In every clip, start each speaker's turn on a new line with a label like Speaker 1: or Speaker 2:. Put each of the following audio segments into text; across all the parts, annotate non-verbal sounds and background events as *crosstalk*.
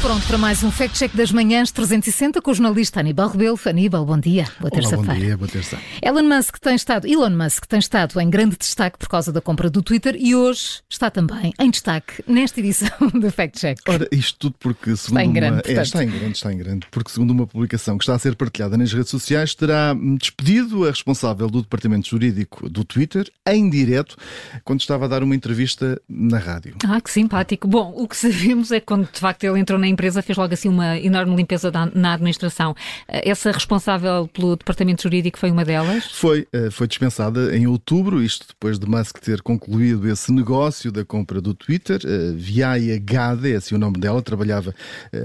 Speaker 1: pronto para mais um Fact Check das Manhãs 360 com o jornalista Aníbal Rebelo. Aníbal, bom dia. Boa terça-feira.
Speaker 2: Bom dia, boa terça.
Speaker 1: Elon Musk tem estado, Elon Musk tem estado em grande destaque por causa da compra do Twitter e hoje está também em destaque nesta edição *laughs* do Fact Check.
Speaker 2: Ora, isto tudo porque segundo
Speaker 1: está em grande,
Speaker 2: uma...
Speaker 1: é,
Speaker 2: está em grande, está em grande, porque segundo uma publicação que está a ser partilhada nas redes sociais, terá despedido a responsável do departamento jurídico do Twitter em direto quando estava a dar uma entrevista na rádio.
Speaker 1: Ah, que simpático. Bom, o que sabemos é que quando de facto ele entrou na empresa, fez logo assim uma enorme limpeza na administração. Eh, essa responsável pelo departamento jurídico foi uma delas?
Speaker 2: Foi, eh, foi dispensada em outubro, isto depois de Musk ter concluído esse negócio da compra do Twitter. Eh, Viaya Gade, é assim o nome dela, trabalhava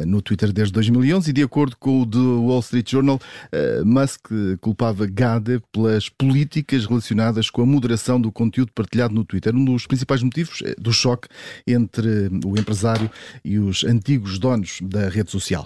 Speaker 2: no Twitter desde 2011 e de acordo com o The Wall Street Journal, Musk culpava Gade pelas políticas relacionadas com a moderação do conteúdo partilhado no Twitter. Um dos principais motivos do choque entre o empresário e os antigos donos da rede social.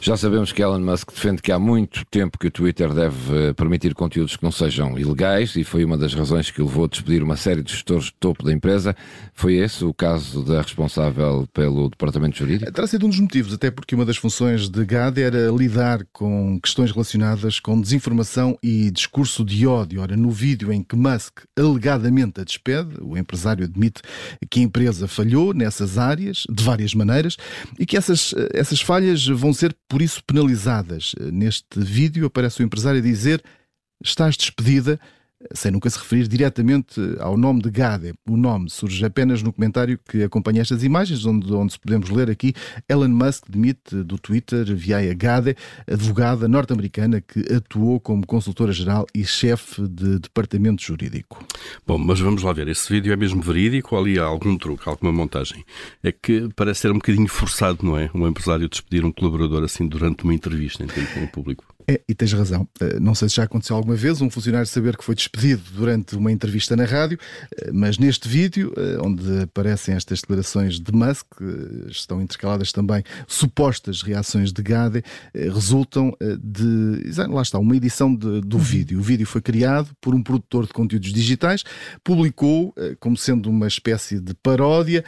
Speaker 3: Já sabemos que Elon Musk defende que há muito tempo que o Twitter deve eh, permitir conteúdos que não sejam ilegais e foi uma das razões que o levou a despedir uma série de gestores de topo da empresa. Foi esse o caso da responsável pelo departamento jurídico?
Speaker 2: Terá sido um dos motivos, até porque uma das funções de GAD era lidar com questões relacionadas com desinformação e discurso de ódio. Ora, no vídeo em que Musk alegadamente a despede, o empresário admite que a empresa falhou nessas áreas de várias maneiras e que essas, essas falhas vão ser, por isso, penalizadas. Neste vídeo aparece o empresário a dizer: Estás despedida sem nunca se referir diretamente ao nome de Gade. O nome surge apenas no comentário que acompanha estas imagens, onde, onde podemos ler aqui Elon Musk demite do Twitter Viaya Gade, advogada norte-americana que atuou como consultora geral e chefe de departamento jurídico.
Speaker 4: Bom, mas vamos lá ver, esse vídeo é mesmo verídico ou ali há algum truque, alguma montagem? É que parece ser um bocadinho forçado, não é? Um empresário despedir um colaborador assim durante uma entrevista em, em público.
Speaker 2: É, e tens razão. Eh, não sei se já aconteceu alguma vez um funcionário saber que foi despedido durante uma entrevista na rádio, eh, mas neste vídeo, eh, onde aparecem estas declarações de Musk, estão intercaladas também supostas reações de Gade, resultam de. Lá está, uma edição de, do uhum. vídeo. O vídeo foi criado por um produtor de conteúdos digitais, publicou como sendo uma espécie de paródia,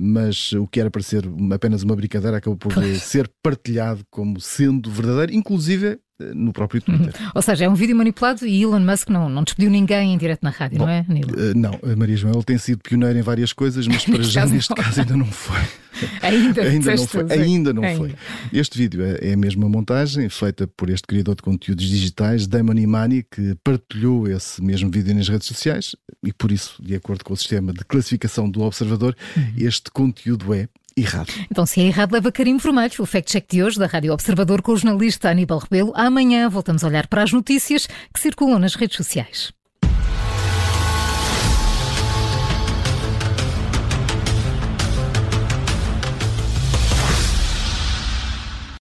Speaker 2: mas o que era para ser apenas uma brincadeira acabou por ser partilhado como sendo verdadeiro, inclusive no próprio Twitter.
Speaker 1: Uhum. Ou seja, é um vídeo manipulado e Elon Musk não, não despediu ninguém em direto na rádio, Bom, não é, Nilo?
Speaker 2: Uh, não, a Maria João, ele tem sido pioneiro em várias coisas, mas *laughs* para já neste caso ainda não foi. *laughs*
Speaker 1: ainda,
Speaker 2: ainda não foi. Ainda não ainda. foi. Este vídeo é, é a mesma montagem feita por este criador de conteúdos digitais, Damon Imani, que partilhou esse mesmo vídeo nas redes sociais e por isso, de acordo com o sistema de classificação do Observador, uhum. este conteúdo é errado.
Speaker 1: Então, se é errado, leva carinho vermelho. O Fact Check de hoje da Rádio Observador com o jornalista Aníbal Rebelo. Amanhã voltamos a olhar para as notícias que circulam nas redes sociais.